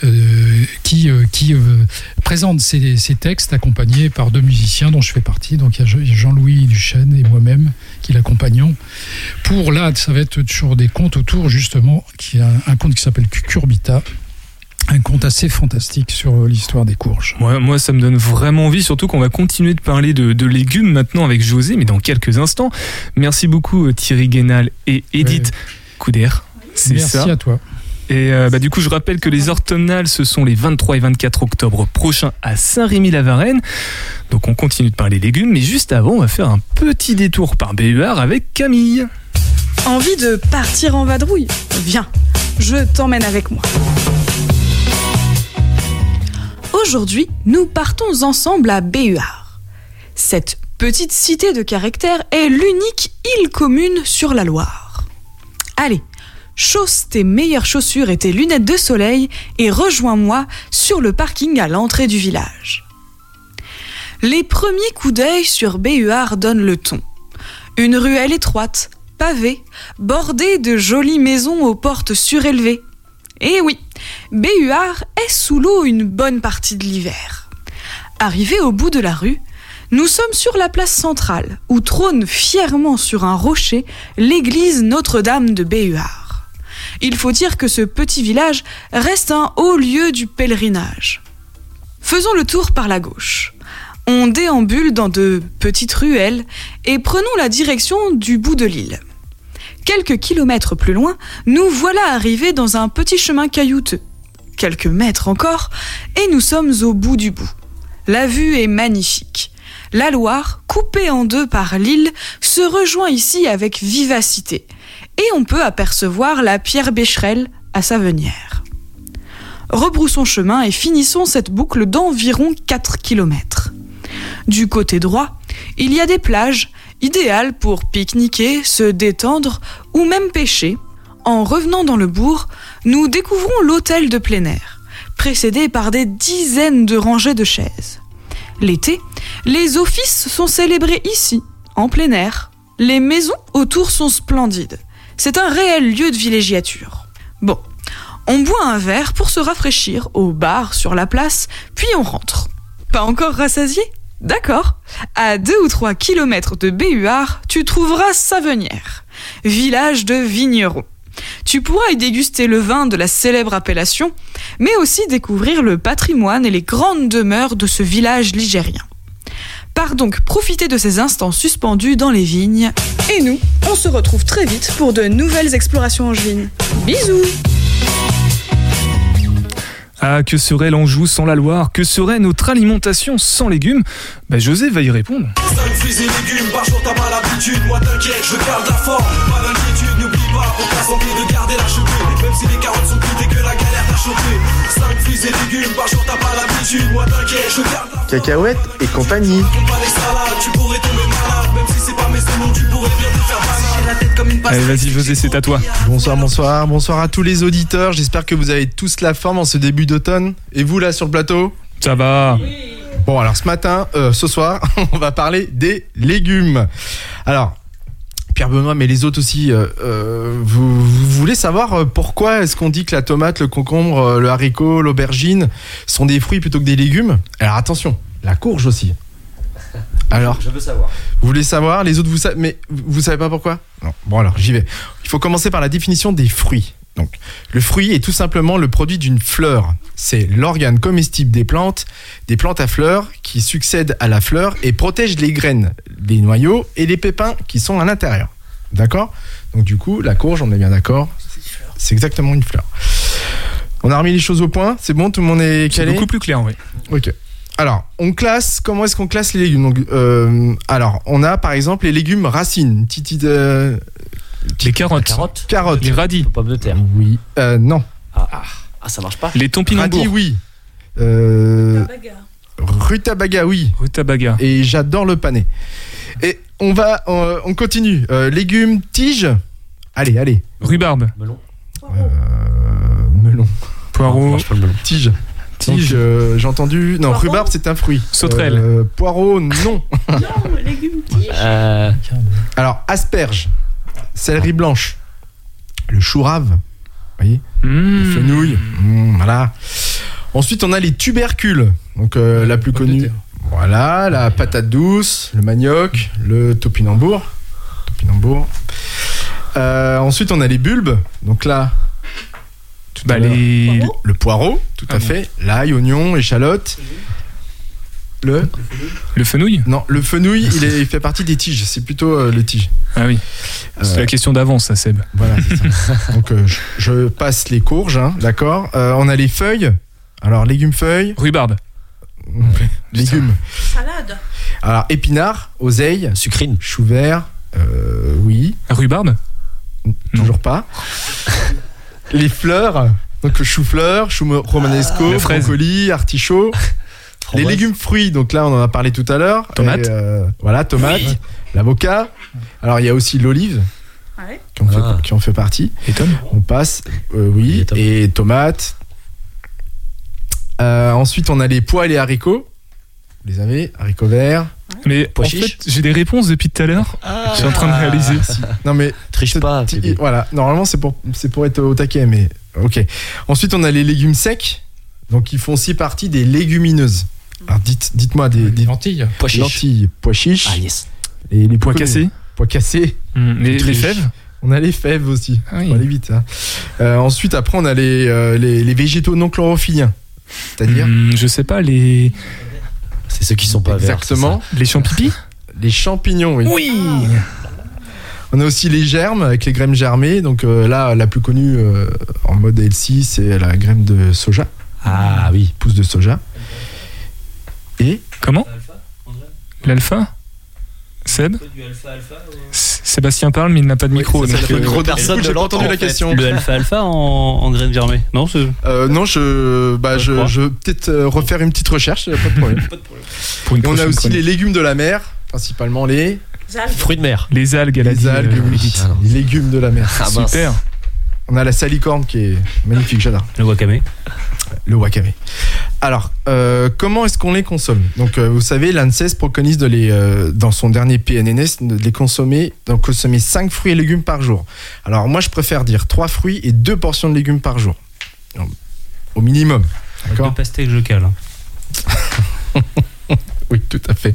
euh, qui, euh, qui euh, présente ces, ces textes accompagnés par deux musiciens dont je fais partie. Donc il y a Je- Jean-Louis Duchesne et moi-même qui l'accompagnons. Pour là, ça va être toujours des contes autour justement, qui a un conte qui s'appelle Cucurbita. Un conte assez fantastique sur l'histoire des courges. Moi, moi, ça me donne vraiment envie, surtout qu'on va continuer de parler de, de légumes maintenant avec José, mais dans quelques instants. Merci beaucoup Thierry Guénal et Edith Couder. C'est Merci ça. à toi. Et euh, bah, du coup, je rappelle que les orthomnales, ce sont les 23 et 24 octobre prochains à Saint-Rémy-la-Varenne. Donc on continue de parler légumes, mais juste avant, on va faire un petit détour par BUR avec Camille. Envie de partir en vadrouille? Viens, je t'emmène avec moi. Aujourd'hui, nous partons ensemble à Béhuard. Cette petite cité de caractère est l'unique île commune sur la Loire. Allez, chausse tes meilleures chaussures et tes lunettes de soleil et rejoins-moi sur le parking à l'entrée du village. Les premiers coups d'œil sur Béhuard donnent le ton. Une ruelle étroite, pavée, bordée de jolies maisons aux portes surélevées. Et oui, Béhuard est sous l'eau une bonne partie de l'hiver. Arrivé au bout de la rue, nous sommes sur la place centrale, où trône fièrement sur un rocher l'église Notre-Dame de Béhuard. Il faut dire que ce petit village reste un haut lieu du pèlerinage. Faisons le tour par la gauche. On déambule dans de petites ruelles et prenons la direction du bout de l'île. Quelques kilomètres plus loin, nous voilà arrivés dans un petit chemin caillouteux. Quelques mètres encore, et nous sommes au bout du bout. La vue est magnifique. La Loire, coupée en deux par l'île, se rejoint ici avec vivacité, et on peut apercevoir la pierre Bécherel à sa venière. Rebroussons chemin et finissons cette boucle d'environ 4 kilomètres. Du côté droit, il y a des plages, idéales pour pique-niquer, se détendre ou même pêcher. En revenant dans le bourg, nous découvrons l'hôtel de plein air, précédé par des dizaines de rangées de chaises. L'été, les offices sont célébrés ici, en plein air. Les maisons autour sont splendides. C'est un réel lieu de villégiature. Bon, on boit un verre pour se rafraîchir au bar sur la place, puis on rentre. Pas encore rassasié? D'accord. À deux ou trois kilomètres de Béhuard, tu trouveras Savenière, village de vignerons. Tu pourras y déguster le vin de la célèbre appellation, mais aussi découvrir le patrimoine et les grandes demeures de ce village ligérien. Pars donc profiter de ces instants suspendus dans les vignes. Et nous, on se retrouve très vite pour de nouvelles explorations angevines. Bisous Ah, que serait l'Anjou sans la Loire? Que serait notre alimentation sans légumes? Bah, José va y répondre. 5 fruits et légumes par jour, t'as pas l'habitude. Moi, t'inquiète, je garde la forme. Pas d'inquiétude, n'oublie pas pour ta santé de garder la cheveux. Même si les carottes sont cuites et que la galère t'a chauffé. 5 fruits et légumes par jour, t'as pas l'habitude. Moi, t'inquiète, je garde la Cacahuètes et compagnie. forme. Pas les salades, tu pourrais tomber malade. Même si c'est pas mes secondes, tu pourrais bien te faire malade. J'ai la tête comme une Allez, vas-y José, c'est à toi. Bonsoir, bonsoir, bonsoir à tous les auditeurs. J'espère que vous avez tous la forme en ce début d'automne. Et vous là sur le plateau? Ça va. Bon, alors ce matin, euh, ce soir, [laughs] on va parler des légumes. Alors, Pierre Benoît, mais les autres aussi, euh, euh, vous, vous voulez savoir euh, pourquoi est-ce qu'on dit que la tomate, le concombre, le haricot, l'aubergine sont des fruits plutôt que des légumes? Alors attention, la courge aussi. [laughs] Alors, Je veux savoir. vous voulez savoir Les autres, vous savez, mais vous vous savez pas pourquoi? Non. Bon alors, j'y vais. Il faut commencer par la définition des fruits. Donc, le fruit est tout simplement le produit d'une fleur. C'est l'organe comestible des plantes, des plantes à fleurs qui succèdent à la fleur et protègent les graines, les noyaux et les pépins qui sont à l'intérieur. D'accord? Donc du coup, la courge, on est bien d'accord? C'est exactement une fleur. On a remis les choses au point, c'est bon, tout le monde est C'est calé? beaucoup plus clair, oui. Ok. Alors, on classe, comment est-ce qu'on classe les légumes? Donc, euh, Alors, on a par exemple les légumes racines, petite, euh, Les carottes. Carottes carotte. Les radis. Pommes de terre. Oui. Euh, non. Ah, ah, ça marche pas. Les Radis, tompinambours. oui. Euh, rutabaga, oui. Rutabaga. Et j'adore le pané. Et on va, on, on continue. Euh, légumes, tiges. Allez, allez. Rhubarbe. Melon. Melon, Poireau. marche pas le melon. tige. Tige. Euh, j'ai entendu. Non, Poireau. rhubarbe, c'est un fruit. Sauterelle. Euh, poireau, non. légumes tige. Euh, Alors, asperge, céleri blanche, le chou rave, vous voyez, Mmh. les fenouilles, mmh, voilà. Ensuite, on a les tubercules. Donc, euh, la plus connue. Voilà, la patate douce, le manioc, le topinambour. Topinambour. Euh, ensuite, on a les bulbes. Donc là, tout Bah, les... le poireau, tout à Ah bon. fait. L'ail, oignon, échalote. Le Le fenouil Non, le fenouil, il, est- il fait partie des tiges. C'est plutôt euh, le tige. Ah oui. C'est Euh, la question d'avance, ça, Seb. Voilà, c'est ça. [laughs] Donc, euh, je, je passe les courges, hein, d'accord. Euh, on a les feuilles. Alors, légumes feuilles. Rhubarbe. légumes. Salade. Alors, épinards, oseille, Sucrine. chou vert. euh, oui, Rhubarbe toujours pas. [laughs] les fleurs. Donc, chou-fleur, chou romanesco, fraise. brocoli, artichaut. Les légumes fruits, donc là on en a parlé tout à l'heure. Tomate. Et, euh, voilà, tomate, l'avocat. Alors il y a aussi l'olive Ouais. qui, en fait, Ah. qui en fait partie. Et Tom On passe, euh, oui, et tomates. Euh, ensuite on a les pois et les haricots. Vous les avez, haricots verts. Mais Pois en chiche fait, j'ai des réponses depuis tout à l'heure. Je suis en train de réaliser. [laughs] Non mais Triche pas. voilà, normalement c'est pour, c'est pour être au taquet, mais ok. Ensuite on a les légumes secs. Donc ils font aussi partie des légumineuses. Alors dites, dites-moi des, Des lentilles. Pois chiche. lentilles, pois chiches, Ah yes. et les Pois cassés Pois cassés. Hum, Les, les fèves On a les fèves aussi. Ah oui. Aller vite. hein. Euh, ensuite, après, on a les, euh, les, les végétaux non chlorophylliens. C'est-à-dire Hum, Je sais pas, les, C'est ceux qui sont pas verts. exactement les champignons? [laughs] Les champignons. Oui. Oui On a aussi les germes avec les graines germées. Donc euh, là, la plus connue euh, en mode LC, c'est la graine de soja, Ah oui. pousse de soja. Et Comment L'alpha Seb S- Sébastien parle, mais il n'a pas de micro. Oui, donc, euh, gros personne pas l'entend, entendu en la fait. question. Le alpha-alpha en, en graines germées. Non. Euh, non, je, bah, Je je, vais peut-être euh, refaire une petite recherche, a [laughs] pas de problème. pour une Et on a aussi chronique. les légumes de la mer, principalement les, Fruits de mer. les algues, elle a les dit, algues, euh, oui. Ah les légumes de la mer. Ah, mince. On a la salicorne qui est magnifique, j'adore. Le wakame. Le wakame. Alors, euh, comment est-ce qu'on les consomme? Donc, euh, vous savez, l'ANSES préconise de les, euh, dans son dernier PNNS de les consommer, d'en consommer 5 fruits et légumes par jour. Alors, moi, je préfère dire 3 fruits et 2 portions de légumes par jour. Au minimum. Deux D'accord pastèques, je cale. [laughs] Oui, tout à fait.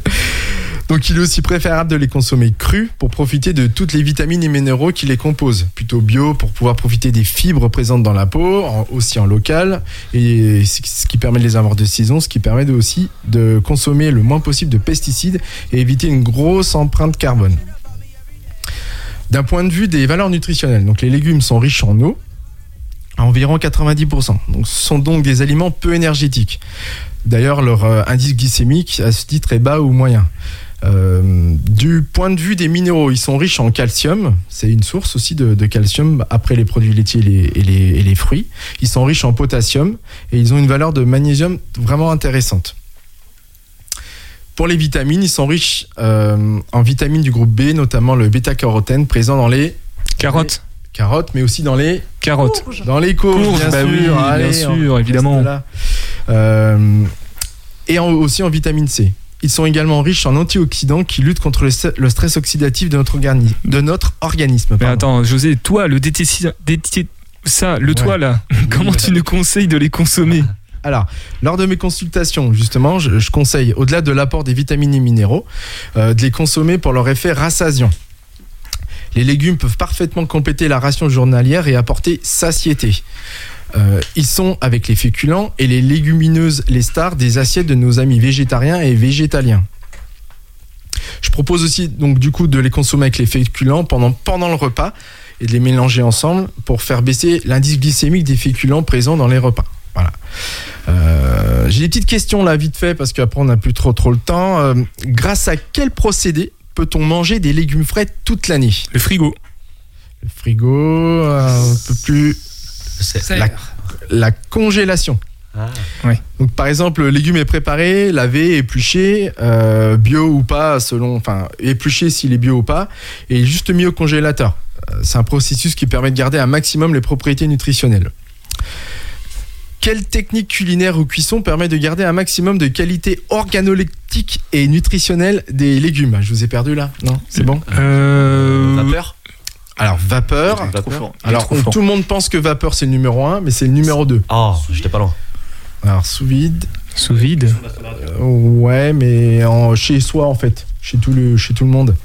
Donc, il est aussi préférable de les consommer crus pour profiter de toutes les vitamines et minéraux qui les composent. Plutôt bio pour pouvoir profiter des fibres présentes dans la peau, aussi en local, et ce qui permet de les avoir de saison, ce qui permet aussi de consommer le moins possible de pesticides et éviter une grosse empreinte carbone. D'un point de vue des valeurs nutritionnelles, donc les légumes sont riches en eau, à environ 90%. Donc, ce sont donc des aliments peu énergétiques. D'ailleurs, leur euh, indice glycémique à ce titre est bas ou moyen. Euh, du point de vue des minéraux, ils sont riches en calcium, c'est une source aussi de, de calcium après les produits laitiers et les, et les- et les fruits. Ils sont riches en potassium et ils ont une valeur de magnésium vraiment intéressante. Pour les vitamines, ils sont riches euh, en vitamines du groupe B, notamment le bêta-carotène présent dans les Carottes. carottes, mais aussi dans les Carottes. dans les courges, Courges, bien bah sûr. oui, bien sûr, évidemment. Euh, et en- aussi en vitamine C. Ils sont également riches en antioxydants qui luttent contre le, st- le stress oxydatif de notre, organi- de notre organisme. Mais attends, José, toi, le DTC, DT ça, le Ouais. toi là, [laughs] comment tu nous conseilles de les consommer? Alors, lors de mes consultations, justement, je, je conseille, au-delà de l'apport des vitamines et minéraux, euh, de les consommer pour leur effet rassasiant. Les légumes peuvent parfaitement compléter la ration journalière et apporter satiété. Euh, ils sont, avec les féculents et les légumineuses, les stars des assiettes de nos amis végétariens et végétaliens. Je propose aussi, donc, du coup, de les consommer avec les féculents pendant, pendant le repas et de les mélanger ensemble pour faire baisser l'indice glycémique des féculents présents dans les repas. Voilà. Euh, J'ai des petites questions là, vite fait, parce qu'après on n'a plus trop trop le temps. Euh, grâce à quel procédé peut-on manger des légumes frais toute l'année? Le frigo. Le frigo, euh, un peu plus. La, la congélation. Ah. Donc par exemple, le légume est préparé, lavé, épluché, euh, bio ou pas, selon, enfin épluché s'il est bio ou pas, et juste mis au congélateur. Euh, C'est un processus qui permet de garder un maximum les propriétés nutritionnelles. Quelle technique culinaire ou cuisson permet de garder un maximum de qualité organoleptique et nutritionnelle des légumes? Je vous ai perdu là Non? C'est bon? Euh, Vapeur? Alors vapeur. Vapeur. Alors on- tout le monde pense que vapeur c'est le numéro 1, mais c'est le numéro 2. Oh, j'étais pas loin. Alors, sous vide. Sous vide Euh, Ouais, mais en, chez soi, en fait. Chez tout le, chez tout le monde.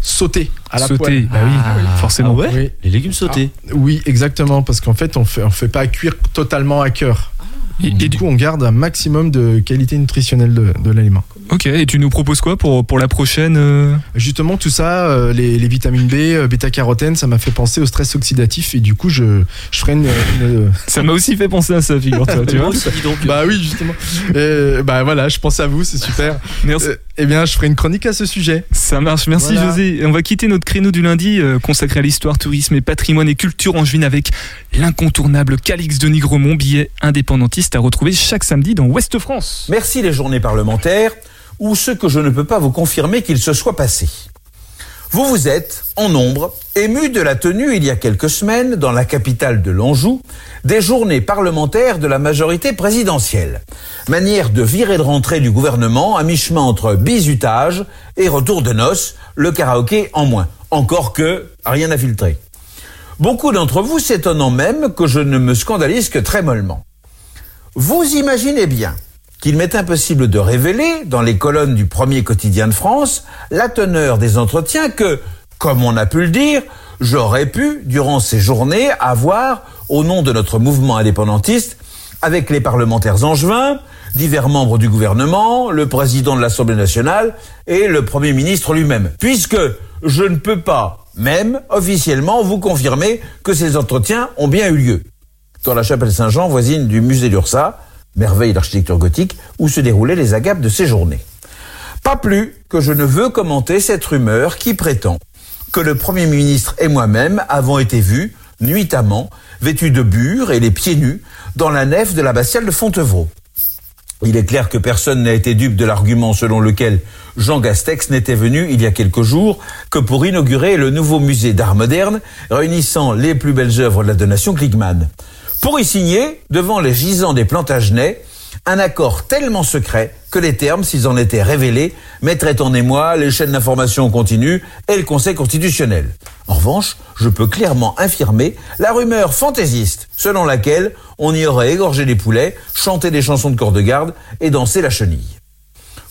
Sauter à la Sauter, poêle. bah oui, forcément. Ah ouais Oui. Les légumes sautés. Ah, oui, exactement, parce qu'en fait, on fait, on fait pas cuire totalement à cœur. Et, du et coup, on garde un maximum de qualité nutritionnelle de, de l'aliment. ok, et tu nous proposes quoi pour, pour la prochaine euh Justement, tout ça, euh, les, les vitamines B, euh, bêta-carotène, ça m'a fait penser au stress oxydatif et du coup, je, je ferai une. une- [laughs] Ça m'a aussi fait penser à ça, figure-toi, tu vois. aussi, [laughs] dis donc. Bah oui, justement. Euh, bah voilà, je pense à vous, c'est super. [laughs] Merci. Eh bien, je ferai une chronique à ce sujet. Ça marche, merci Voilà. José. On va quitter notre créneau du lundi euh, consacré à l'histoire, tourisme et patrimoine et culture en juin avec l'incontournable Calix de Nigremont, billet indépendantiste à retrouver chaque samedi dans Ouest France. Merci les journées parlementaires, ou ce que je ne peux pas vous confirmer qu'il se soit passé. Vous vous êtes, en nombre, ému de la tenue il y a quelques semaines, dans la capitale de l'Anjou, des journées parlementaires de la majorité présidentielle. Manière de virer de rentrée du gouvernement à mi-chemin entre bizutage et retour de noces, le karaoké en moins. Encore que, rien à filtrer. Beaucoup d'entre vous s'étonnant même que je ne me scandalise que très mollement. Vous imaginez bien qu'il m'est impossible de révéler, dans les colonnes du premier quotidien de France, la teneur des entretiens que, comme on a pu le dire, j'aurais pu, durant ces journées, avoir, au nom de notre mouvement indépendantiste, avec les parlementaires angevins, divers membres du gouvernement, le président de l'Assemblée nationale et le Premier ministre lui-même. Puisque je ne peux pas, même officiellement, vous confirmer que ces entretiens ont bien eu lieu dans la chapelle Saint-Jean, voisine du musée d'Ursa, merveille d'architecture gothique, où se déroulaient les agapes de ces journées. Pas plus que je ne veux commenter cette rumeur qui prétend que le Premier ministre et moi-même avons été vus, nuitamment, vêtus de bure et les pieds nus, dans la nef de l'abbatiale de Fontevraud. Il est clair que personne n'a été dupe de l'argument selon lequel Jean Gastex n'était venu il y a quelques jours que pour inaugurer le nouveau musée d'art moderne réunissant les plus belles œuvres de la donation Klickmann. Pour y signer, devant les gisants des Plantagenets, un accord tellement secret que les termes, s'ils en étaient révélés, mettraient en émoi les chaînes d'information continue et le Conseil constitutionnel. En revanche, je peux clairement infirmer la rumeur fantaisiste selon laquelle on y aurait égorgé les poulets, chanté des chansons de corps de garde et dansé la chenille.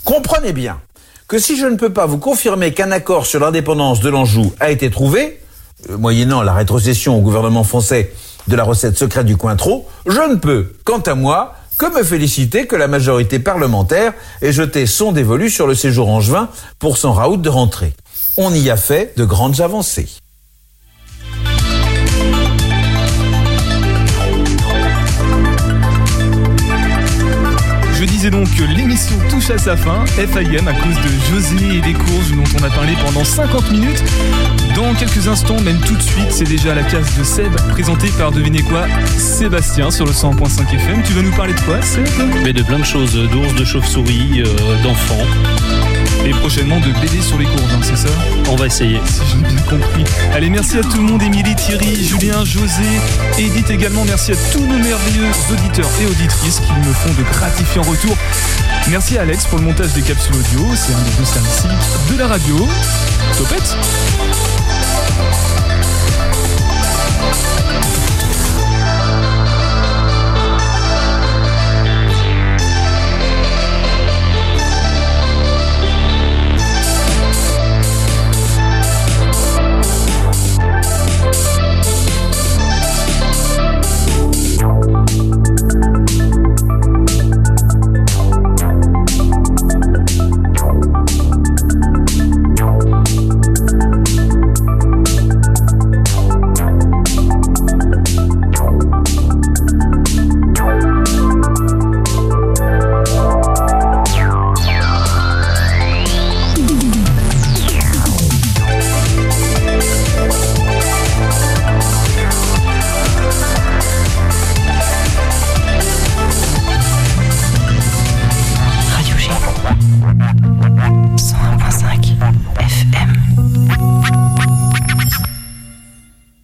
Comprenez bien que si je ne peux pas vous confirmer qu'un accord sur l'indépendance de l'Anjou a été trouvé, euh, moyennant la rétrocession au gouvernement français de la recette secrète du Cointreau, je ne peux, quant à moi, que me féliciter que la majorité parlementaire ait jeté son dévolu sur le séjour angevin pour son raout de rentrée. On y a fait de grandes avancées. Je disais donc que l'émission touche à sa fin, FIM à cause de José et des courses dont on a parlé pendant 50 minutes. Dans quelques instants, même tout de suite, c'est déjà la case de Seb, présentée par, devinez quoi, Sébastien sur le 100.5 FM. Tu vas nous parler de quoi, Seb? Mais de plein de choses, d'ours, de chauves-souris, euh, d'enfants. Et prochainement de BD sur les courses, hein, c'est ça? On va essayer. Si j'ai bien compris. Allez, merci à tout le monde, Émilie, Thierry, Julien, José, Edith également. Merci à tous nos merveilleux auditeurs et auditrices qui me font de gratifiants retours. Merci à Alex pour le montage des capsules audio. C'est un des deux services de la radio. Topette Radio